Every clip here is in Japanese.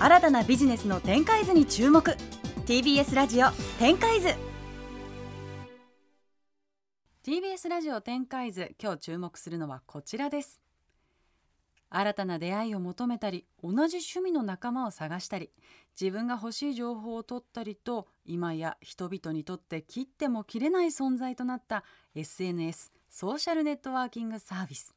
新たなビジネスの展開図に注目。TBS ラジオ展開図。TBS ラジオ展開図今日注目するのはこちらです。新たな出会いを求めたり同じ趣味の仲間を探したり自分が欲しい情報を取ったりと今や人々にとって切っても切れない存在となった SNS ソーシャルネットワーキングサービス。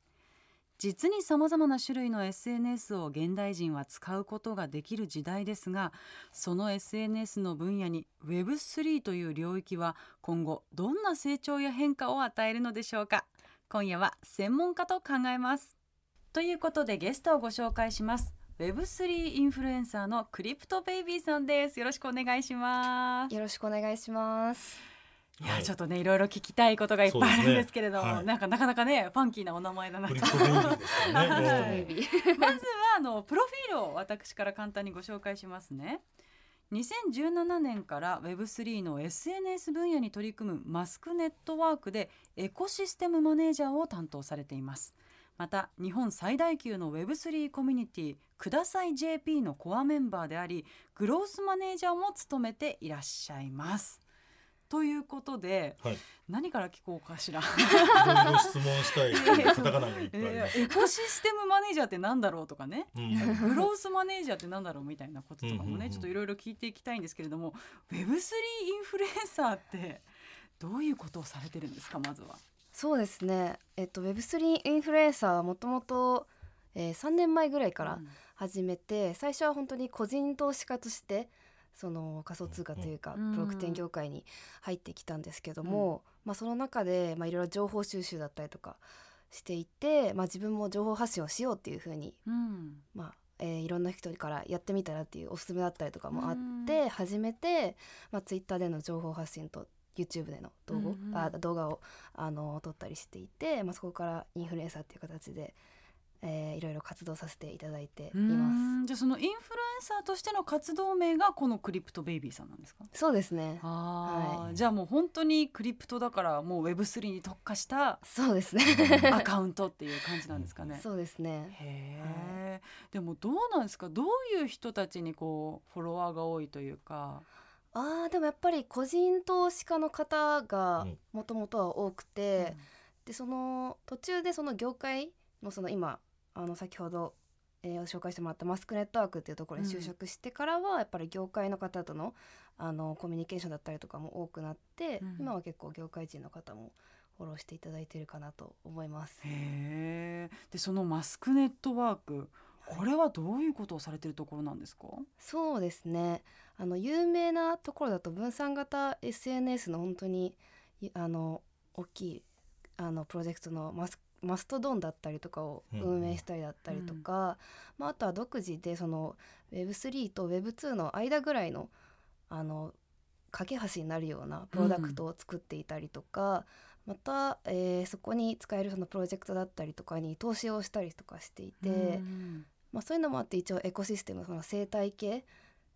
実にさまざまな種類の SNS を現代人は使うことができる時代ですがその SNS の分野に Web3 という領域は今後どんな成長や変化を与えるのでしょうか。今夜は専門家と考えます。ということでゲストをご紹介します。Web3 インフルエンサーのクリプトベイビーさんです。よろしくお願いします。よろしくお願いします。い。や、はい、ちょっとねいろいろ聞きたいことがいっぱいあるんですけれども、ねはい、なんかなかなかねファンキーなお名前だなと。まずはあのプロフィールを私から簡単にご紹介しますね。2017年から Web3 の SNS 分野に取り組むマスクネットワークでエコシステムマネージャーを担当されています。また日本最大級の Web3 コミュニティください JP のコアメンバーでありグロースマネージャーも務めていらっしゃいますということで、はい、何から聞こうかしら。質問したい。カタカナがいっぱいエコシステムマネージャーってなんだろうとかね、うん、グロースマネージャーってなんだろうみたいなこととかもね、ちょっといろいろ聞いていきたいんですけれども Web3 インフルエンサーってどういうことをされてるんですかまずは。そうですね、えっと、Web3 インフルエンサーはもともと、えー、3年前ぐらいから始めて、うん、最初は本当に個人投資家としてその仮想通貨というか、ブロックチェーン業界に入ってきたんですけども、まあ、その中でいろいろ情報収集だったりとかしていて、まあ、自分も情報発信をしようっていうふうに、まあえー、いろんな人からやってみたらっていうおすすめだったりとかもあって始めて、まあ、ツイッターでの情報発信と YouTube での動画,、あ動画をあの撮ったりしていて、まあ、そこからインフルエンサーっていう形でえー、いろいろ活動させていただいています。じゃあそのインフルエンサーとしての活動名がこのクリプトベイビーさんなんですか？そうですね。はい、じゃあもう本当にクリプトだからもう Web3 に特化したそうですね。アカウントっていう感じなんですかね。そうですね。へえ、はい、でもどうなんですか？どういう人たちにこうフォロワーが多いというか。あーでもやっぱり個人投資家の方がもともとは多くて、うん、でその途中でその業界のその今あの先ほど、えー、紹介してもらったマスクネットワークっていうところに就職してからは、やっぱり業界の方とのあのコミュニケーションだったりとかも多くなって、うん、今は結構業界人の方もフォローしていただいてるかなと思います。へでそのマスクネットワークこれはどういうことをされてるところなんですか？そうですね。あの有名なところだと分散型 SNS の本当にあの大きいあのプロジェクトのマスマストドンだったりとかを運営したりだったりとか、うん、まあ、あとは独自でその Web3 と Web2 の間ぐらいのあの架け橋になるようなプロダクトを作っていたりとか、うん、また、えー、そこに使えるそのプロジェクトだったりとかに投資をしたりとかしていて、うん、まあ、そういうのもあって一応エコシステムその生態系っ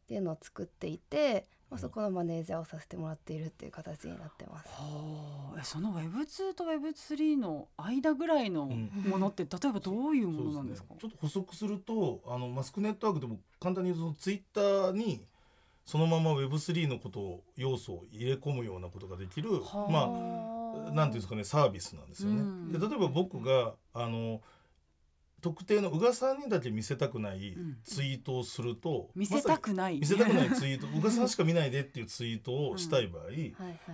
ていうのを作っていて、まあ、そこのマネージャーをさせてもらっているっていう形になってます。はあ、その Web2 と Web3 の間ぐらいのものって、うん、例えばどういうものなんですか、ね、ちょっと補足するとあのマスクネットワークでも簡単に言うとそのツイッターにそのまま Web3 のことを要素を入れ込むようなことができる、はあ、まあなんていうんですかねサービスなんですよね。うん、で例えば僕があの特定の宇賀さんにだけ見せたくないツイートをすると、見せたくない、見せたくないツイート。宇賀さんしか見ないでっていうツイートをしたい場合、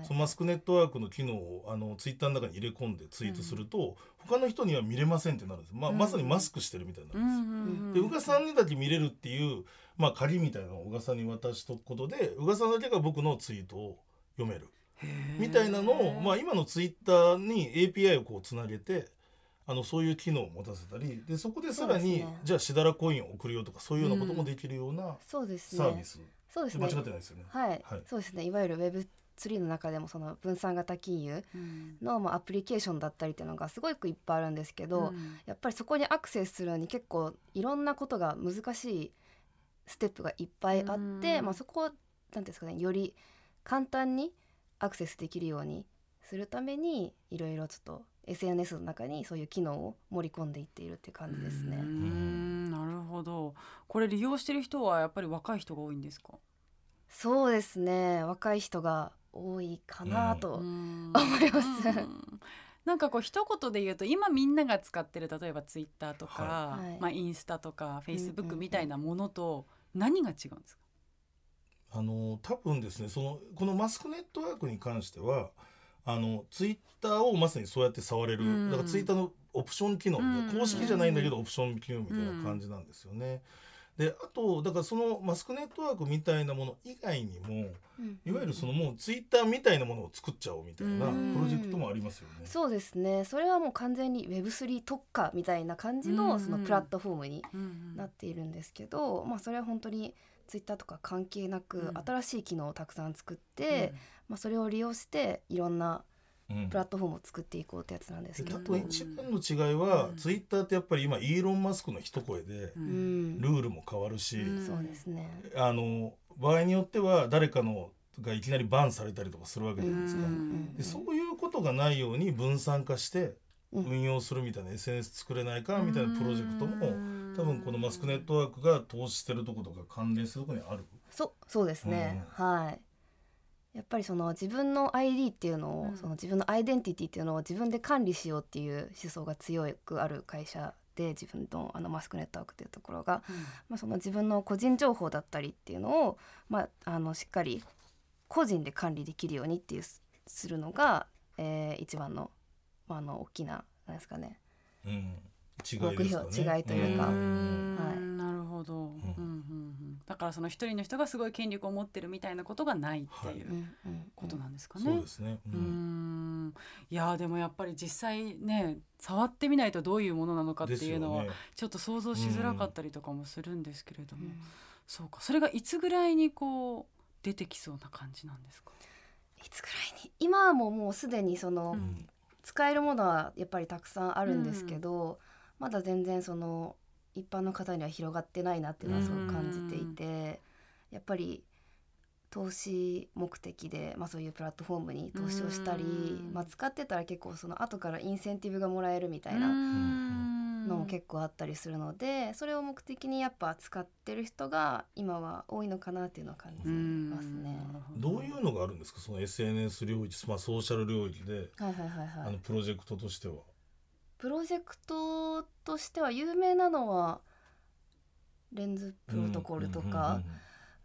そのマスクネットワークの機能をあのツイッターの中に入れ込んでツイートすると、うん、他の人には見れませんってなるんです、まあ、まさにマスクしてるみたいな。んです。で宇賀さんにだけ見れるっていう、まあ、鍵みたいなのを宇賀さんに渡しとくことで宇賀さんだけが僕のツイートを読める。みたいなのを、まあ、今のツイッターに API をこうつなげてあのそういう機能を持たせたりでそこでさらに、ね、じゃあしだらコインを送るよとかそういうようなこともできるようなサービス、そうですね。間違ってないですよね。はい、はい、そうですね。いわゆる Web3 の中でもその分散型金融の、まあ、アプリケーションだったりっていうのがすごくいっぱいあるんですけど、うん、やっぱりそこにアクセスするのに結構いろんなことが難しいステップがいっぱいあって、うん、まあ、そこを何ですかねより簡単にアクセスできるようにするためにいろいろちょっと SNS の中にそういう機能を盛り込んでいっているっていう感じですね。なるほど。これ利用してる人はやっぱり若い人が多いんですか？そうですね。若い人が多いかなと思います。なんかこう一言で言うと今みんなが使ってる例えばツイッターとか、はい、まあ、インスタとかフェイスブックみたいなものと何が違うんですか、あの多分ですねそのこのマスクネットワークに関してはあのツイッターをまさにそうやって触れる、うん、だからツイッターのオプション機能、うん、公式じゃないんだけどオプション機能みたいな感じなんですよね。であとだからそのマスクネットワークみたいなもの以外にも、うん、いわゆるそのもうツイッターみたいなものを作っちゃおうみたいなプロジェクトもありますよね。うそうですね。それはもう完全に Web3 特化みたいな感じのそのプラットフォームになっているんですけど、まあ、それは本当にツイッターとか関係なく新しい機能をたくさん作って、まあ、それを利用していろんなプラットフォームを作っていこうってやつなんですけど、うん、一番の違いは、うん、ツイッターってやっぱり今イーロン・マスクの一声で、ルールも変わるし、そうですね。あの場合によっては誰かのがいきなりバンされたりとかするわけじゃないですか。でそういうことがないように分散化して運用するみたいな SNS 作れないかみたいなプロジェクトも多分このマスクネットワークが投資してるとことか関連するとこにある。そそうですね、うん、はいやっぱりその自分の ID っていうのを、うん、その自分のアイデンティティっていうのを自分で管理しようっていう思想が強くある会社で自分のあのマスクネットワークっていうところが、うん、まあ、その自分の個人情報だったりっていうのを、まあ、あのしっかり個人で管理できるようにっていうするのが、えー、一番の,、まあ、あの大きななんですかね、うん、違いですかね。違いというか。はい。なるほど。うんうんうん。だからその一人の人がすごい権力を持ってるみたいなことがないっていうことなんですかね。そうですね。うん。いやでもやっぱり実際ね触ってみないとどういうものなのかっていうのはちょっと想像しづらかったりとかもするんですけれども、そうかそれがいつぐらいにこう出てきそうな感じなんですか？いつぐらいに？今はもうもうすでにその、使えるものはやっぱりたくさんあるんですけど、まだ全然その一般の方には広がってないなっていうのはすごく感じていてやっぱり投資目的で、まあ、そういうプラットフォームに投資をしたり、まあ、使ってたら結構その後からインセンティブがもらえるみたいなのも結構あったりするのでそれを目的にやっぱ使ってる人が今は多いのかなっていうのは感じますね。どういうのがあるんですか？その SNS 領域、まあ、ソーシャル領域で、はいはいはいはい、あのプロジェクトとしては。プロジェクトとしては有名なのはレンズプロトコルとか、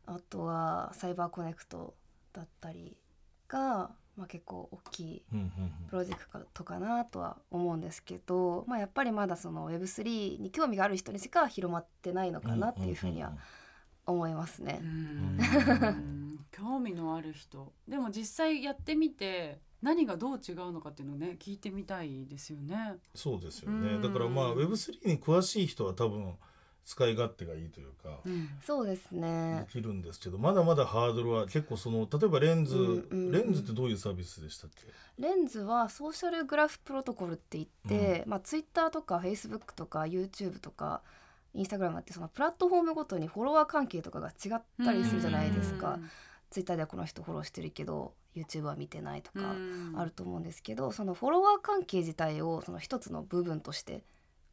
あとはサイバーコネクトだったりが、まあ、結構大きいプロジェクトかなとは思うんですけど、まあ、やっぱりまだその Web3 に興味がある人にしか広まってないのかなっていうふうには思いますね。興味のある人。でも実際やってみて何がどう違うのかっていうのをね聞いてみたいですよね。そうですよね。だからまあ Web3 に詳しい人は多分使い勝手がいいというか、うん、そうですね。できるんですけどまだまだハードルは結構その例えばレンズ、うんうんうん、レンズってどういうサービスでしたっけ？レンズはソーシャルグラフプロトコルって言って、うん、まあ、Twitter とか Facebook とか YouTube とかインスタグラムってそのプラットフォームごとにフォロワー関係とかが違ったりするじゃないですか。ツイッターではこの人フォローしてるけど YouTube は見てないとかあると思うんですけどそのフォロワー関係自体をその一つの部分として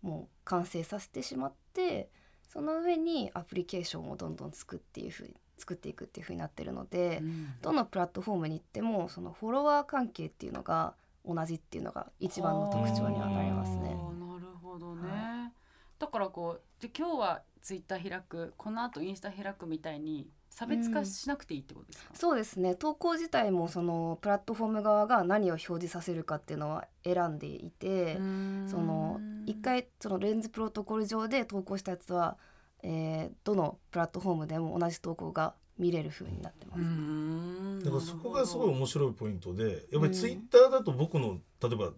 もう完成させてしまってその上にアプリケーションをどんどん作っていうふうに作っていくっていうふうになってるので、うん、どのプラットフォームに行ってもそのフォロワー関係っていうのが同じっていうのが一番の特徴にはなりますね。なるほどね、はい、だからこうで今日はツイッター開くこのあとインスタ開くみたいに差別化しなくていいってことですか、うん、そうですね。投稿自体もそのプラットフォーム側が何を表示させるかっていうのは選んでいてその一回そのレンズプロトコル上で投稿したやつは、えー、どのプラットフォームでも同じ投稿が見れる風になってます。だからそこがすごい面白いポイントでやっぱりツイッターだと僕の例えば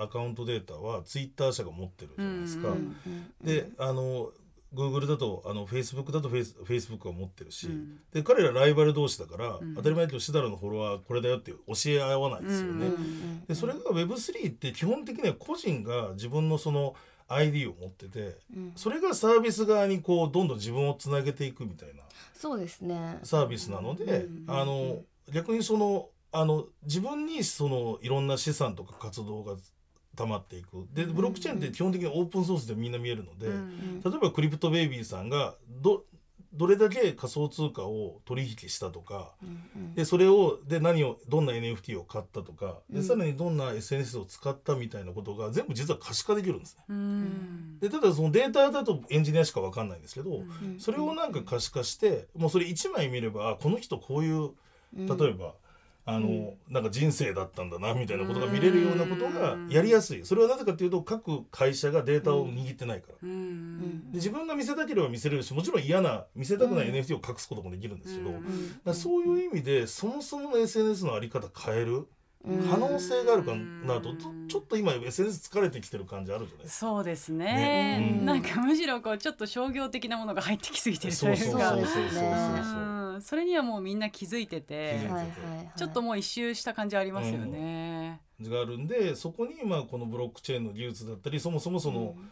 アカウントデータはツイッター社が持ってるじゃないですか。であの Google だとあの Facebook だとフェイス Facebook は持ってるし、うん、で彼らライバル同士だから、うん、当たり前だけどシダラのフォロワーこれだよって教え合わないですよね。でそれが Web3 って基本的には個人が自分のその ID を持ってて、うん、それがサービス側にこうどんどん自分をつなげていくみたいなそうですね。サービスなので、あの逆にそのあの自分にそのいろんな資産とか活動が溜まっていく。でブロックチェーンって基本的にオープンソースでみんな見えるので、例えばクリプトベイビーさんがどどれだけ仮想通貨を取引したとか、でそれをで何をどんな NFT を買ったとかでさらにどんな SNS を使ったみたいなことが全部実は可視化できるんですね。でただそのデータだとエンジニアしか分かんないんですけど、それをなんか可視化してもうそれ1枚見ればこの人こういう例えば。あの、うん、なんか人生だったんだなみたいなことが見れるようなことがやりやすい。それはなぜかというと各会社がデータを握ってないから、うん、で自分が見せたければ見せれるしもちろん嫌な見せたくない NFT を隠すこともできるんですけど、うん、そういう意味でそもそもの SNS の在り方変える可能性があるかなとちょっと今 SNS 疲れてきてる感じあるじゃないそうですね、ね、なんかむしろこうちょっと商業的なものが入ってきすぎてるというか。そうそうそうそうそうそうそれにはもうみんな気づいててちょっともう一周した感じありますよね。うん、があるんでそこにまあこのブロックチェーンの技術だったりそもそもその、うん、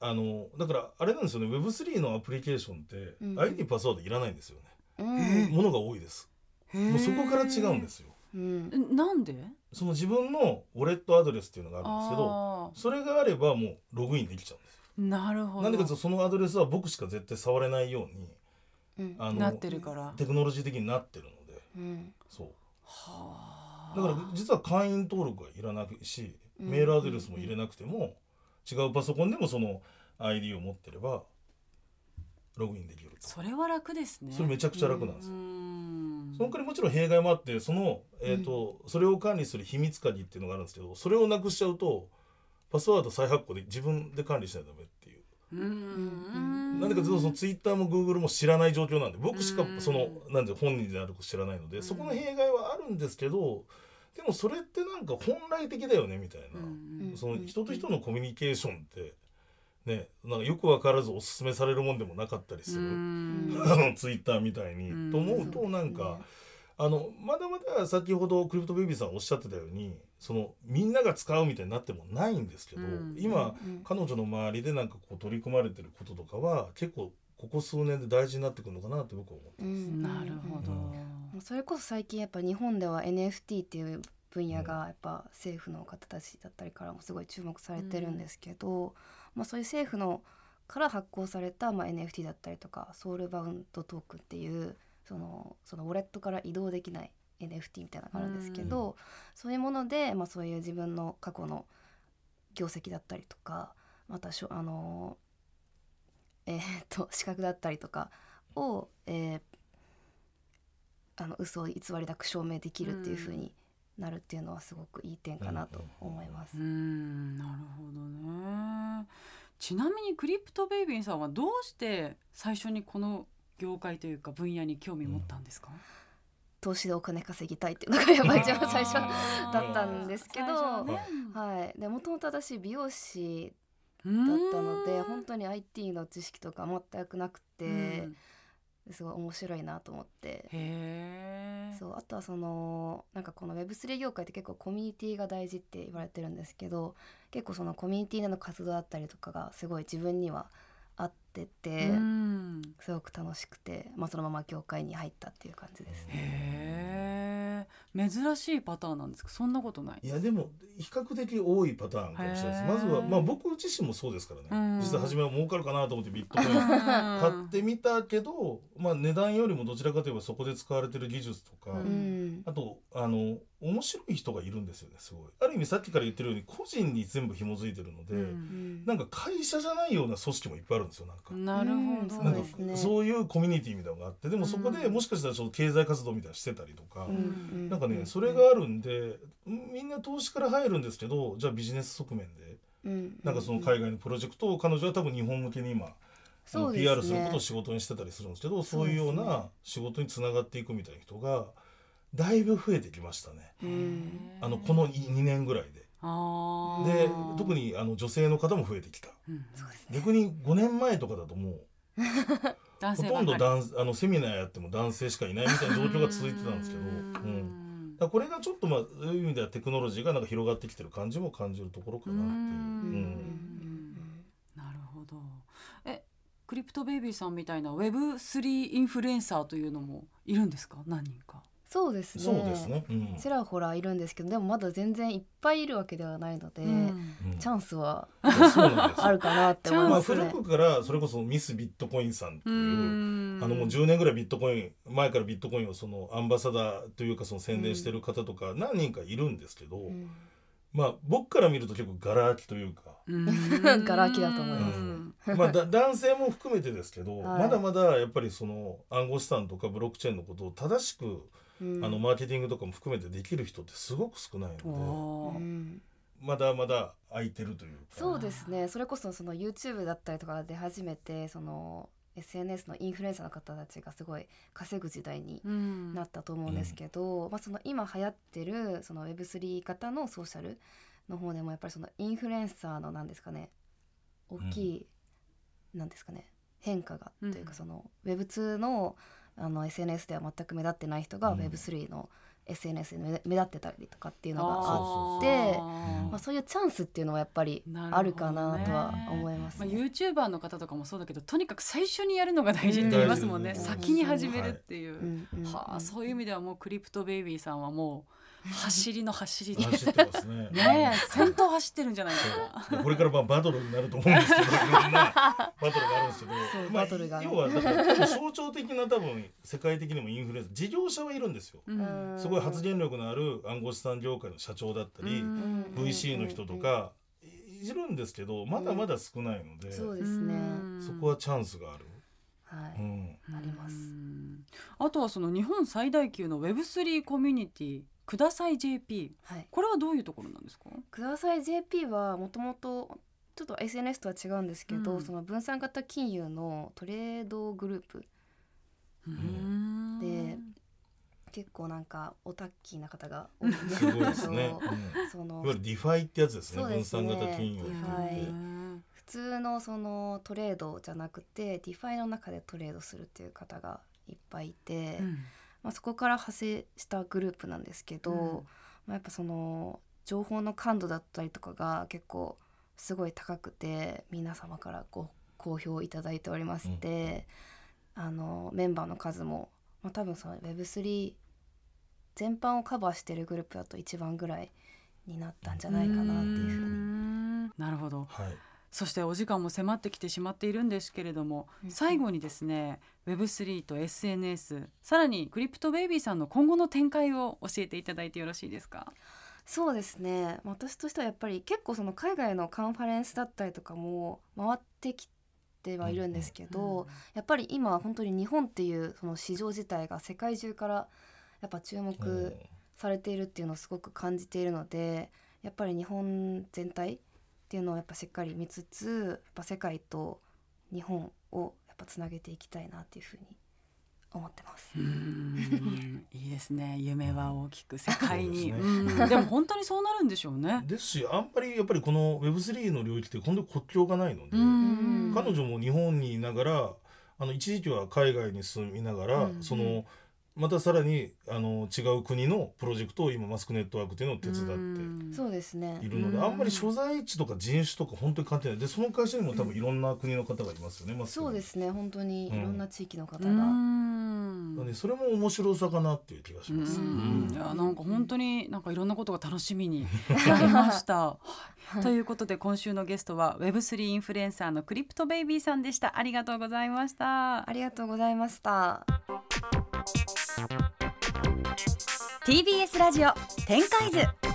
あのだからあれなんですよね Web3 のアプリケーションって ID、パスワードいらないんですよね。ものが多いです。もうそこから違うんですよ。うん、なんで？その自分のウォレットアドレスっていうのがあるんですけどそれがあればもうログインできちゃうんですなるほど。なんでかというとそのアドレスは僕しか絶対触れないようにあのなってるから。テクノロジー的になってるので、うん、そう。はだから実は会員登録はいらなくしメールアドレスも入れなくても、違うパソコンでもその ID を持ってればログインできるそれは楽ですね。それめちゃくちゃ楽なんですよ。その代わりもちろん弊害もあってその、えーと、うん、それを管理する秘密鍵っていうのがあるんですけどそれをなくしちゃうとパスワード再発行で自分で管理しないとダメ。ってなんでかというとそのツイッターもグーグルも知らない状況なんで僕しかそのなんで本人であること知らないのでそこの弊害はあるんですけどでもそれってなんか本来的だよねみたいな。その人と人のコミュニケーションってね、なんかよく分からずおすすめされるもんでもなかったりする。あのツイッターみたいに。と思うとなんか。あのまだまだ先ほどクリプトベイビーさんおっしゃってたようにそのみんなが使うみたいになってもないんですけど、うん、今、うん、彼女の周りでなんかこう取り組まれてることとかは結構ここ数年で大事になってくるのかなって僕は思ってます。うん、なるほど、それこそ最近やっぱ日本では NFT っていう分野がやっぱ政府の方たちだったりからもすごい注目されてるんですけど、まあ、そういう政府のから発行されたまあ NFT だったりとかソウルバウンドトークンっていうそのそのウォレットから移動できない NFT みたいなのがあるんですけど、そういうもので、まあ、そういう自分の過去の業績だったりとかまたしょあのえー、っと資格だったりとかを、えー、あの嘘を偽りなく証明できるっていうふうになるっていうのはすごくいい点かなと思います。うん、なるほどね。ちなみにクリプトベイビーさんはどうして最初にこの業界というか分野に興味持ったんですか、うん、投資でお金稼ぎたいっていうのがやっぱ一番最初だったんですけど、ね、はい、でもともと私美容師だったので本当に IT の知識とか全くなくて、すごい面白いなと思って。そうあとはそのなんかこの Web3 業界って結構コミュニティが大事って言われてるんですけど結構そのコミュニティでの活動だったりとかがすごい自分には合ってて、すごく楽しくて、まあ、そのまま業界に入ったっていう感じですね。珍しいパターンなんですか？そんなことない。いやでも比較的多いパターンかもしれないです。まずはまあ僕自身もそうですからね、実は初めは儲かるかなと思ってビットコイン買ってみたけど、まあ、値段よりもどちらかといえばそこで使われてる技術とか、あとあの面白い人がいるんですよねすごい。ある意味さっきから言ってるように個人に全部紐づいてるので、うん、なんか会社じゃないような組織もいっぱいあるんですよなんか。なるほど。なんかそういうコミュニティみたいなのがあってでもそこでもしかしたらちょっと経済活動みたいなしてたりとか、うん、なんかねそれがあるんでみんな投資から入るんですけどじゃあビジネス側面で、うん、なんかその海外のプロジェクトを彼女は多分日本向けに今そう、ね、PR することを仕事にしてたりするんですけどそういうような仕事につながっていくみたいな人が。だいぶ増えてきましたね。あのこの2年ぐらいで。で特にあの女性の方も増えてきた、うん。ね、逆に5年前とかだともう ほとんど男あのセミナーやっても男性しかいないみたいな状況が続いてたんですけど、うん、だこれがちょっとまあそういう意味ではテクノロジーがなんか広がってきてる感じも感じるところかなっていう。うん。なるほど。えクリプトベイビーさんみたいな Web3 インフルエンサーというのもいるんですか？何人かそうですね。そうですね、うん、ちらほらいるんですけどでもまだ全然いっぱいいるわけではないので、うん、チャンスはあるかなって思います、ね、まあ、古くからそれこそミスビットコインさんっていうあのもう10年ぐらいビットコイン前からビットコインをそのアンバサダーというかその宣伝してる方とか何人かいるんですけど、うん、まあ僕から見ると結構ガラ空きというか。ガラ空きだと思います。まあだ男性も含めてですけど、はい、まだまだやっぱりその暗号資産とかブロックチェーンのことを正しくあのマーケティングとかも含めてできる人ってすごく少ないので。まだまだ空いてるというそうですね。それこそその YouTube だったりとかで初めてその SNS のインフルエンサーの方たちがすごい稼ぐ時代になったと思うんですけど、うん、まあ、その今流行ってるその Web3 型のソーシャルの方でもやっぱりそのインフルエンサーの何ですかね大きい、うん、なんですかね変化がというかその Web2 のあの SNS では全く目立ってない人が Web3 の SNS で目立ってたりとかっていうのがあってまあ、そういうチャンスっていうのはやっぱりあるかなとは思います、ね、まあ、YouTuber の方とかもそうだけどとにかく最初にやるのが大事って言いますもんね、先に始めるっていう、はあ、そういう意味ではもうクリプトベイビーさんはもう。走りの走りで走ってますね。ね先頭走ってるんじゃないかな。これからまあバトルになると思うんですけど、いろんな バトルがあるんですけど、まあ、要はだから象徴的な多分世界的にもインフルエンサー事業者はいるんですよ。すごい発言力のある暗号資産業界の社長だったり、VC の人とかいるんですけど、まだまだ少ないので、そうですね。そこはチャンスがある。はい、うん、あります。あとはその日本最大級の Web3 コミュニティください JP、はい、これはどういうところなんですか？ください JP はもともとちょっと SNS とは違うんですけど、うん、その分散型金融のトレードグループ。で結構なんかオタッキーな方が多いんですけど。すね、うん、そのいわゆる DeFi ってやつですね、ね、分散型金融普通のそのトレードじゃなくて DeFi の中でトレードするっていう方がいっぱいいて、うんまあ、そこから派生したグループなんですけど、うん、まあ、やっぱその情報の感度だったりとかが結構すごい高くて皆様からご好評いただいておりまして、うん、あのメンバーの数も、まあ、多分その Web3 全般をカバーしてるグループだと一番ぐらいになったんじゃないかなっていうふうに。なるほど、はいそしてお時間も迫ってきてしまっているんですけれども、うん、最後にですね Web3 と SNS さらにクリプトベイビーさんの今後の展開を教えていただいてよろしいですか？そうですね。私としてはやっぱり結構その海外のカンファレンスだったりとかも回ってきてはいるんですけど、うん、やっぱり今本当に日本っていうその市場自体が世界中からやっぱ注目されているっていうのをすごく感じているのでやっぱり日本全体っていうのをやっぱしっかり見つつやっぱ世界と日本をやっぱつなげていきたいなっていうふうに思ってます。いいですね。夢は大きく世界に。ででも本当にそうなるんでしょうね。ですし、あんまりやっぱりこの Web3 の領域って本当に国境がないので、彼女も日本にいながら、あの一時期は海外に住みながら、そのまたさらにあの違う国のプロジェクトを今マスクネットワークっていうのを手伝ってそうですね。いるのであんまり所在地とか人種とか本当に関係ない。でその会社にも多分いろんな国の方がいますよね、うん、そうですね。本当にいろんな地域の方が。ね、それも面白さかなっていう気がします。いやなんか本当になんかいろんなことが楽しみに なりました。ということで今週のゲストは Web3 インフルエンサーのクリプトベイビーさんでした。ありがとうございました。ありがとうございました。TBS ラジオ展開図